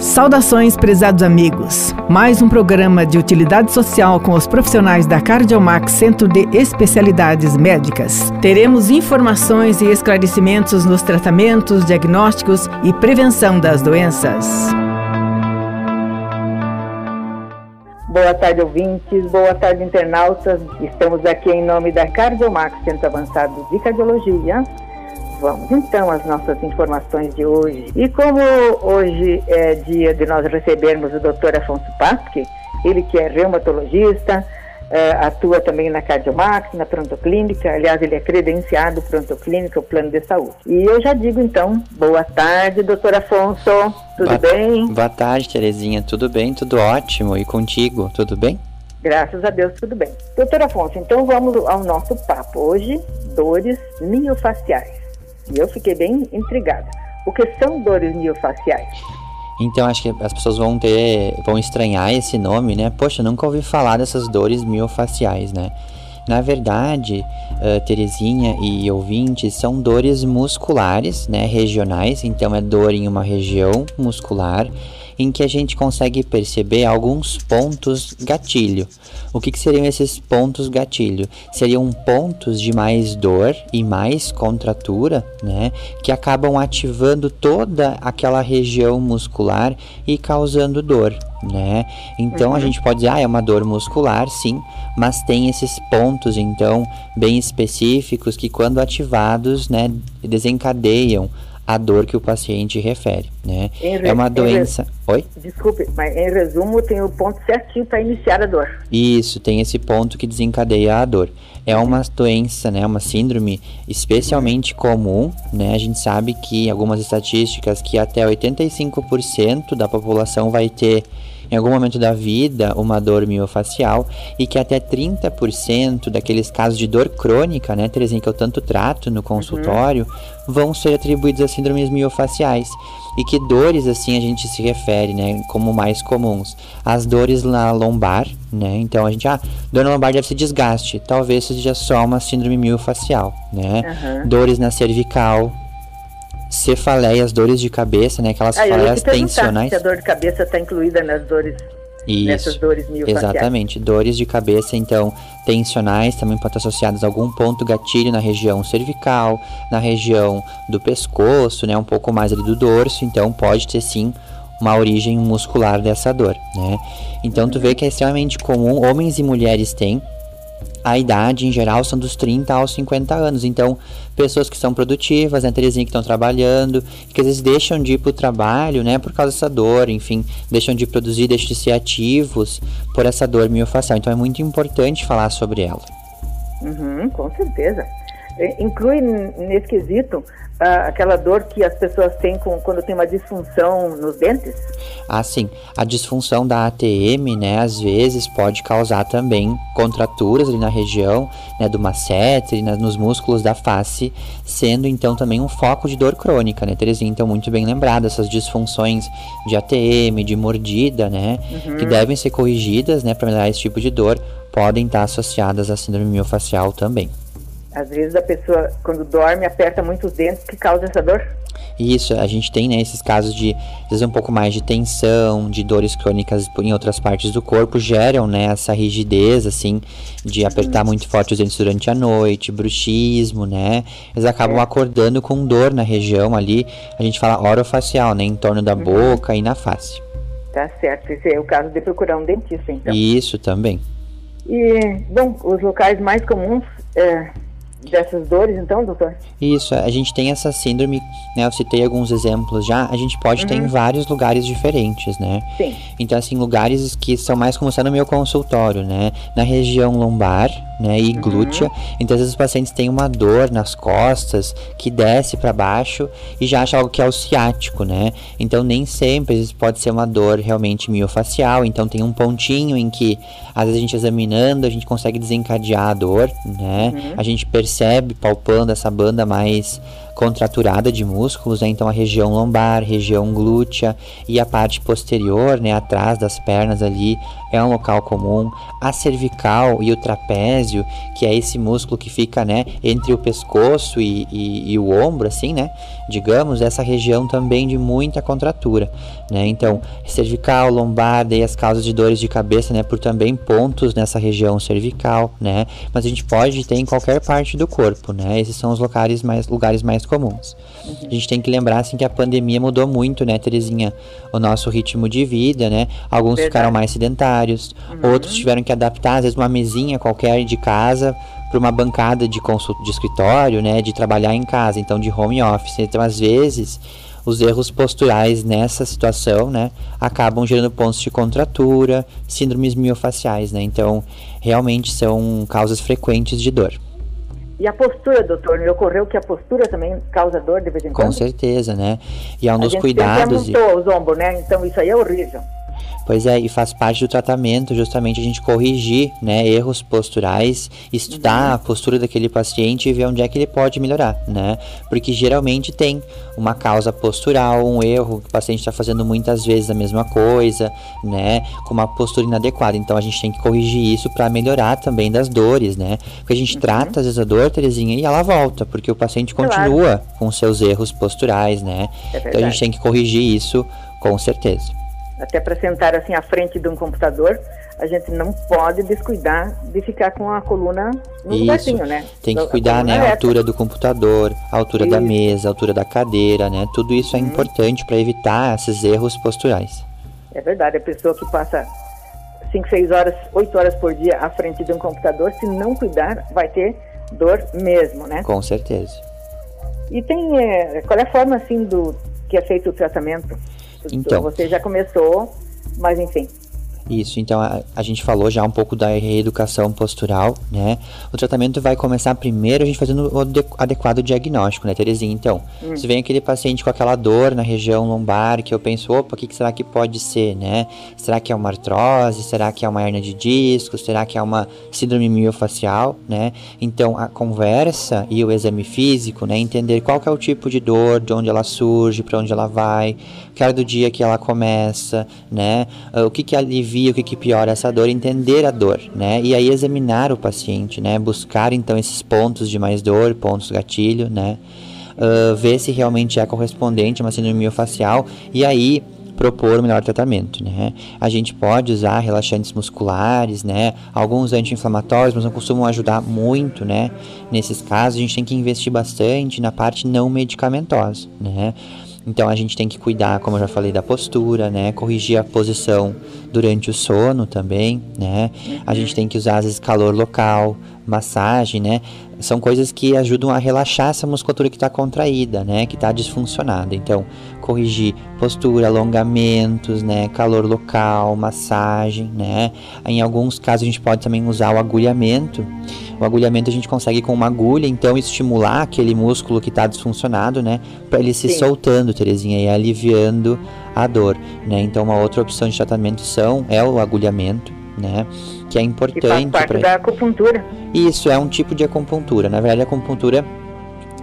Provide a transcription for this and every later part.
Saudações, prezados amigos. Mais um programa de utilidade social com os profissionais da Cardiomax Centro de Especialidades Médicas. Teremos informações e esclarecimentos nos tratamentos, diagnósticos e prevenção das doenças. Boa tarde, ouvintes. Boa tarde, internautas. Estamos aqui em nome da Cardiomax Centro Avançado de Cardiologia Vamos então às nossas informações de hoje. E como hoje é dia de nós recebermos o Dr. Afonso Pasque, ele que é reumatologista, é, atua também na Cardiomax, na Prontoclínica, aliás, ele é credenciado Prontoclínica, o plano de saúde. E eu já digo então, boa tarde, doutor Afonso, tudo boa, bem? Boa tarde, Terezinha, tudo bem? Tudo ótimo. E contigo, tudo bem? Graças a Deus, tudo bem. Doutor Afonso, então vamos ao nosso papo. Hoje, dores miofaciais. E eu fiquei bem intrigada. O que são dores miofaciais? Então acho que as pessoas vão ter, vão estranhar esse nome, né? Poxa, nunca ouvi falar dessas dores miofaciais, né? Na verdade, uh, Terezinha e ouvintes, são dores musculares, né, regionais, então é dor em uma região muscular em que a gente consegue perceber alguns pontos gatilho. O que, que seriam esses pontos gatilho? Seriam pontos de mais dor e mais contratura, né? Que acabam ativando toda aquela região muscular e causando dor, né? Então uhum. a gente pode dizer, ah, é uma dor muscular, sim, mas tem esses pontos, então, bem específicos que, quando ativados, né, desencadeiam a dor que o paciente refere, né? Re, é uma doença. Re, Oi? Desculpe, mas em resumo tem o ponto certinho para iniciar a dor. Isso, tem esse ponto que desencadeia a dor. É uma doença, né, uma síndrome especialmente comum, né? A gente sabe que algumas estatísticas que até 85% da população vai ter em algum momento da vida uma dor miofacial e que até 30% daqueles casos de dor crônica, né, Terezinha, que eu tanto trato no consultório, uhum. vão ser atribuídos a síndromes miofaciais. E que dores, assim, a gente se refere, né, como mais comuns. As dores na lombar, né, então a gente, ah, dor na lombar deve ser desgaste, talvez seja só uma síndrome miofacial, né. Uhum. Dores na cervical, cefaleias, dores de cabeça, né? Aquelas ah, cefaleias tensionais. Se a dor de cabeça está incluída nas dores isso, nessas dores Exatamente, dores de cabeça, então, tensionais também podem estar associadas a algum ponto gatilho na região cervical, na região do pescoço, né, um pouco mais ali do dorso, então pode ter sim uma origem muscular dessa dor, né? Então tu vê que é extremamente comum, homens e mulheres têm, a idade em geral são dos 30 aos 50 anos. Então, pessoas que são produtivas, né, Terezinha, que estão trabalhando, que às vezes deixam de ir para o trabalho, né, por causa dessa dor, enfim, deixam de produzir, deixam de ser ativos por essa dor miofacial. Então, é muito importante falar sobre ela. Uhum, com certeza. É, inclui nesse quesito aquela dor que as pessoas têm com, quando tem uma disfunção nos dentes? Ah, sim. A disfunção da ATM, né, às vezes pode causar também contraturas ali na região, né, do masseter, né, nos músculos da face, sendo então também um foco de dor crônica, né, Terezinha? Então, muito bem lembrado, essas disfunções de ATM, de mordida, né, uhum. que devem ser corrigidas, né, para melhorar esse tipo de dor, podem estar associadas à síndrome miofacial também. Às vezes a pessoa, quando dorme, aperta muito os dentes que causa essa dor. Isso, a gente tem né, esses casos de, às vezes, um pouco mais de tensão, de dores crônicas em outras partes do corpo, geram né, essa rigidez, assim, de apertar muito forte os dentes durante a noite, bruxismo, né? Eles acabam é. acordando com dor na região ali, a gente fala orofacial, né? Em torno da uhum. boca e na face. Tá certo, esse é o caso de procurar um dentista, então. Isso também. E, bom, os locais mais comuns é, dessas dores, então, doutor? Isso, a gente tem essa síndrome, né? Eu citei alguns exemplos já, a gente pode uhum. ter em uhum. vários lugares diferentes, né? Sim. Então, assim, lugares que são mais como está no meu consultório, né? Na região lombar, né? E uhum. glútea. Então, às vezes os pacientes têm uma dor nas costas que desce para baixo e já acha algo que é o ciático, né? Então, nem sempre, às vezes pode ser uma dor realmente miofacial. Então, tem um pontinho em que, às vezes, a gente examinando, a gente consegue desencadear a dor, né? Uhum. A gente percebe percebe palpando essa banda mais contraturada de músculos, né? Então a região lombar, região glútea e a parte posterior, né, atrás das pernas ali, é um local comum. A cervical e o trapézio, que é esse músculo que fica, né, entre o pescoço e, e, e o ombro, assim, né? Digamos, essa região também de muita contratura, né? Então, cervical, lombar, daí as causas de dores de cabeça, né, por também pontos nessa região cervical, né? Mas a gente pode ter em qualquer parte do corpo, né? Esses são os locais mais, lugares mais comuns. Uhum. A gente tem que lembrar, assim, que a pandemia mudou muito, né, Terezinha? O nosso ritmo de vida, né? Alguns Verdade. ficaram mais sedentários, uhum. outros tiveram que adaptar, às vezes, uma mesinha qualquer de casa para uma bancada de consulta de escritório, né, de trabalhar em casa, então de home office. Então, às vezes, os erros posturais nessa situação, né, acabam gerando pontos de contratura, síndromes miofaciais, né? Então, realmente são causas frequentes de dor. E a postura, doutor, me ocorreu que a postura também causa dor de vez em quando? Com certeza, né? E é um a dos gente cuidados. E... os ombros, né? Então isso aí é horrível. Pois é, e faz parte do tratamento justamente a gente corrigir né, erros posturais, estudar a postura daquele paciente e ver onde é que ele pode melhorar, né? Porque geralmente tem uma causa postural, um erro que o paciente está fazendo muitas vezes a mesma coisa, né? Com uma postura inadequada. Então a gente tem que corrigir isso para melhorar também das dores, né? Porque a gente uhum. trata às vezes a dor, Terezinha, e ela volta, porque o paciente continua claro. com seus erros posturais, né? É então a gente tem que corrigir isso com certeza até para sentar assim à frente de um computador, a gente não pode descuidar de ficar com a coluna no Isso. lugarzinho, né? Tem que cuidar, né? A altura do computador, a altura isso. da mesa, a altura da cadeira, né? Tudo isso é hum. importante para evitar esses erros posturais. É verdade, a pessoa que passa 5, 6 horas, 8 horas por dia à frente de um computador, se não cuidar, vai ter dor mesmo, né? Com certeza. E tem, é, qual é a forma, assim, do que é feito o tratamento? Então, você já começou, mas enfim. Isso, então a, a, gente falou já um pouco da reeducação postural, né? O tratamento vai começar primeiro a gente fazendo o adequado diagnóstico, né, Terezinha? Então, hum. se vem aquele paciente com aquela dor na região lombar, que eu penso, opa, o que, que será que pode ser, né? Será que é uma artrose? Será que é uma hernia de disco? Será que é uma síndrome miofacial, né? Então, a conversa e o exame físico, né? Entender qual é o tipo de dor, de onde ela surge, para onde ela vai, que hora do dia que ela começa, né? Uh, o que que alivia, o que que piora essa dor, entender a dor, né? E aí examinar o paciente, né? Buscar então esses pontos de mais dor, pontos gatilho, né? Uh, ver se realmente é correspondente a uma síndrome miofacial e aí propor o melhor tratamento, né? A gente pode usar relaxantes musculares, né? Alguns anti-inflamatórios, mas não costumam ajudar muito, né? Nesses casos, a gente tem que investir bastante na parte não medicamentosa, né? Então a gente tem que cuidar, como eu já falei, da postura, né? Corrigir a posição durante o sono também, né? A gente tem que usar às vezes calor local, massagem, né? São coisas que ajudam a relaxar essa musculatura que está contraída, né? Que está disfuncionada. Então, corrigir postura, alongamentos, né? Calor local, massagem, né? Em alguns casos a gente pode também usar o agulhamento o agulhamento a gente consegue com uma agulha, então, estimular aquele músculo que está disfuncionado, né? Para ele se Sim. soltando, Terezinha, e aliviando a dor, né? Então, uma outra opção de tratamento são, é o agulhamento, né? Que é importante. Que faz parte pra... da acupuntura. Isso, é um tipo de acupuntura. Na verdade, a acupuntura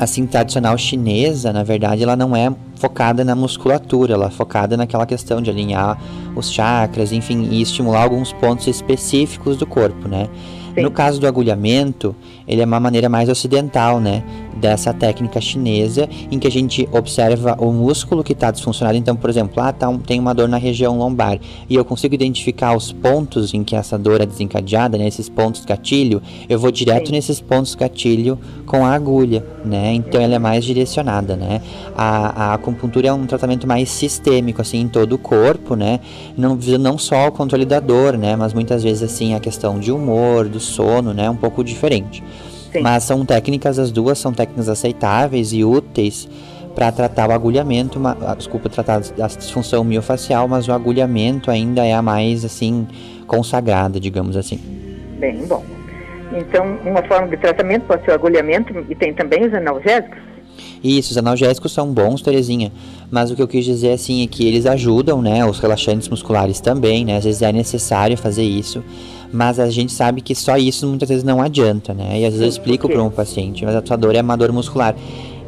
assim tradicional chinesa, na verdade, ela não é focada na musculatura, ela é focada naquela questão de alinhar os chakras, enfim, e estimular alguns pontos específicos do corpo, né? Sim. No caso do agulhamento, ele é uma maneira mais ocidental, né? Dessa técnica chinesa, em que a gente observa o músculo que está disfuncionado. Então, por exemplo, ah, tá um, tem uma dor na região lombar e eu consigo identificar os pontos em que essa dor é desencadeada, né? Esses pontos gatilho, eu vou direto Sim. nesses pontos gatilho com a agulha, né? Então, ela é mais direcionada, né? A, a acupuntura é um tratamento mais sistêmico, assim, em todo o corpo, né? Não não só o controle da dor, né? Mas muitas vezes, assim, a questão de humor, do sono, né? Um pouco diferente. Sim. Mas são técnicas, as duas são técnicas aceitáveis e úteis para tratar o agulhamento, uma, ah, desculpa, tratar a disfunção miofacial, mas o agulhamento ainda é a mais, assim, consagrada, digamos assim. Bem, bom. Então, uma forma de tratamento pode ser o agulhamento e tem também os analgésicos? Isso, os analgésicos são bons, Terezinha, mas o que eu quis dizer assim é que eles ajudam, né, os relaxantes musculares também, né, às vezes é necessário fazer isso, mas a gente sabe que só isso muitas vezes não adianta, né? E às vezes eu explico para um paciente, mas a tua dor é uma dor muscular.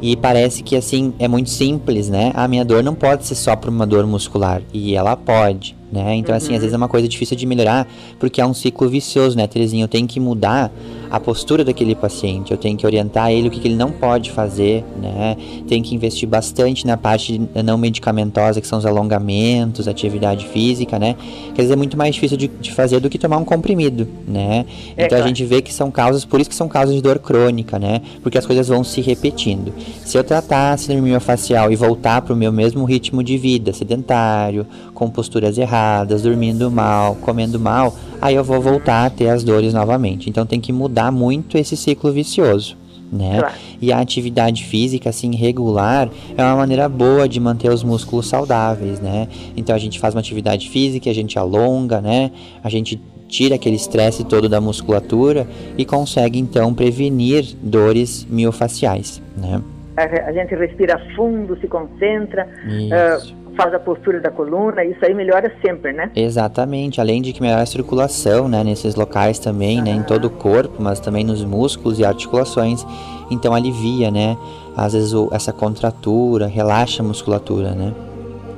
E parece que assim é muito simples, né? A minha dor não pode ser só por uma dor muscular. E ela pode. Né? Então, uhum. assim, às vezes é uma coisa difícil de melhorar, porque é um ciclo vicioso, né, Terezinha? Eu tenho que mudar a postura daquele paciente, eu tenho que orientar ele o que, que ele não pode fazer, né? Tem que investir bastante na parte não medicamentosa, que são os alongamentos, atividade física, né? Quer dizer, é muito mais difícil de, de fazer do que tomar um comprimido, né? É, então claro. a gente vê que são causas, por isso que são causas de dor crônica, né? Porque as coisas vão se repetindo. Se eu tratar a síndrome miofascial e voltar para o meu mesmo ritmo de vida, sedentário, com posturas erradas, dormindo mal, comendo mal, aí eu vou voltar a ter as dores novamente. Então tem que mudar muito esse ciclo vicioso. Né? Claro. E a atividade física assim regular é uma maneira boa de manter os músculos saudáveis, né? Então a gente faz uma atividade física, a gente alonga, né? A gente tira aquele estresse todo da musculatura e consegue então prevenir dores miofaciais, né? A, gente respira fundo, se concentra, uh, faz a postura da coluna, isso aí melhora sempre, né? Exatamente, além de que melhora a circulação, né, nesses locais também, né, em todo o corpo, mas também nos músculos e articulações, então alivia, né, às vezes o, essa contratura, relaxa a musculatura, né?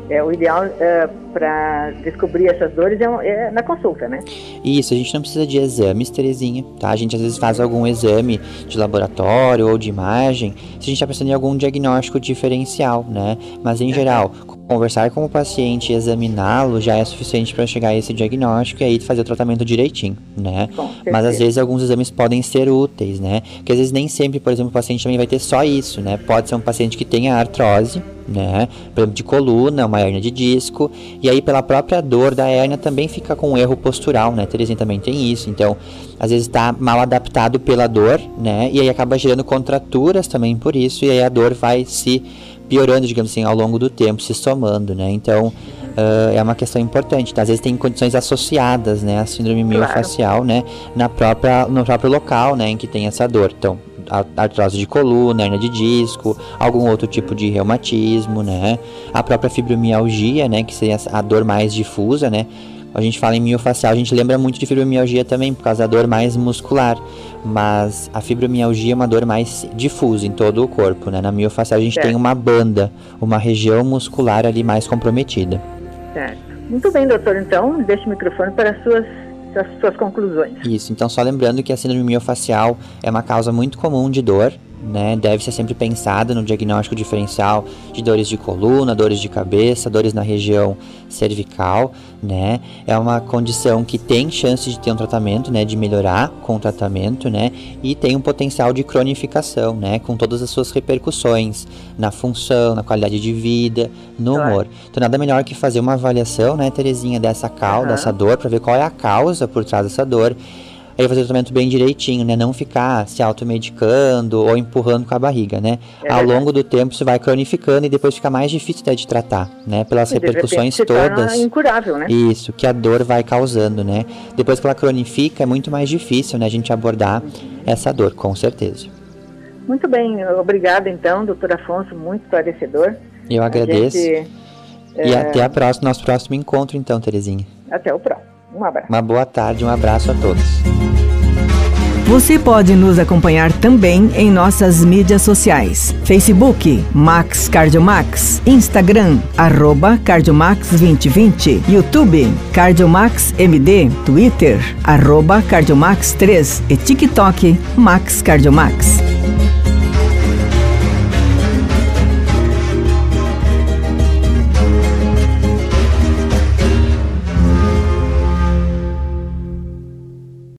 É, o ideal é, para descobrir essas dores é, é, na consulta, né? Isso, a gente não precisa de exames, Terezinha, tá? A gente às vezes faz algum exame de laboratório ou de imagem se a gente está pensando em algum diagnóstico diferencial, né? Mas em geral, conversar com o paciente e examiná-lo já é suficiente para chegar a esse diagnóstico e aí fazer o tratamento direitinho, né? Mas às vezes alguns exames podem ser úteis, né? Porque às vezes nem sempre, por exemplo, o paciente também vai ter só isso, né? Pode ser um paciente que tenha artrose, né? Por exemplo, de coluna, uma hernia de disco, e aí pela própria dor da hernia também fica com um erro postural, né? Terezinha também tem isso, então às vezes está mal adaptado pela dor, né? E aí acaba gerando contraturas também por isso, e aí a dor vai se piorando, digamos assim, ao longo do tempo, se somando, né? Então, uh, é uma questão importante. Tá? Às vezes tem condições associadas, né, à síndrome miofacial, claro. né, na própria, no próprio local, né, em que tem essa dor. Então, artrose de coluna, hernia de disco, algum outro tipo de reumatismo, né? A própria fibromialgia, né, que seria a dor mais difusa, né? A gente fala em miofacial, a gente lembra muito de fibromialgia também, por causa da dor mais muscular. Mas a fibromialgia é uma dor mais difusa em todo o corpo, né? Na miofacial a gente certo. tem uma banda, uma região muscular ali mais comprometida. Certo. Muito bem, doutor. Então, deixe o microfone para as suas as suas conclusões. Isso, então só lembrando que a síndrome miofacial é uma causa muito comum de dor, né, deve ser sempre pensada no diagnóstico diferencial de dores de coluna, dores de cabeça, dores na região cervical, né? É uma condição que tem chance de ter um tratamento, né, de melhorar com o tratamento, né? E tem um potencial de cronificação, né, com todas as suas repercussões na função, na qualidade de vida, no humor. Então nada melhor que fazer uma avaliação, né, Terezinha, dessa causa, uhum. dessa dor, para ver qual é a causa por trás dessa dor aí fazer o tratamento bem direitinho, né? Não ficar se automedicando ou empurrando com a barriga, né? É Ao longo do tempo isso vai cronificando e depois fica mais difícil até de tratar, né? Pelas e repercussões todas. Incurável, né? Isso, que a dor vai causando, né? Depois que ela cronifica é muito mais difícil, né? A gente abordar essa dor, com certeza. Muito bem, obrigada então, doutor Afonso, muito esclarecedor. Eu agradeço. Gente, e é... até a próxima, nosso próximo encontro então, Terezinha. Até o próximo. Um abraço. Uma boa tarde, um abraço a todos. Você pode nos acompanhar também em nossas mídias sociais: Facebook Max Cardiomax, Instagram arroba Cardiomax 2020, YouTube Cardiomax MD, Twitter arroba Cardiomax 3 e TikTok Max Cardiomax.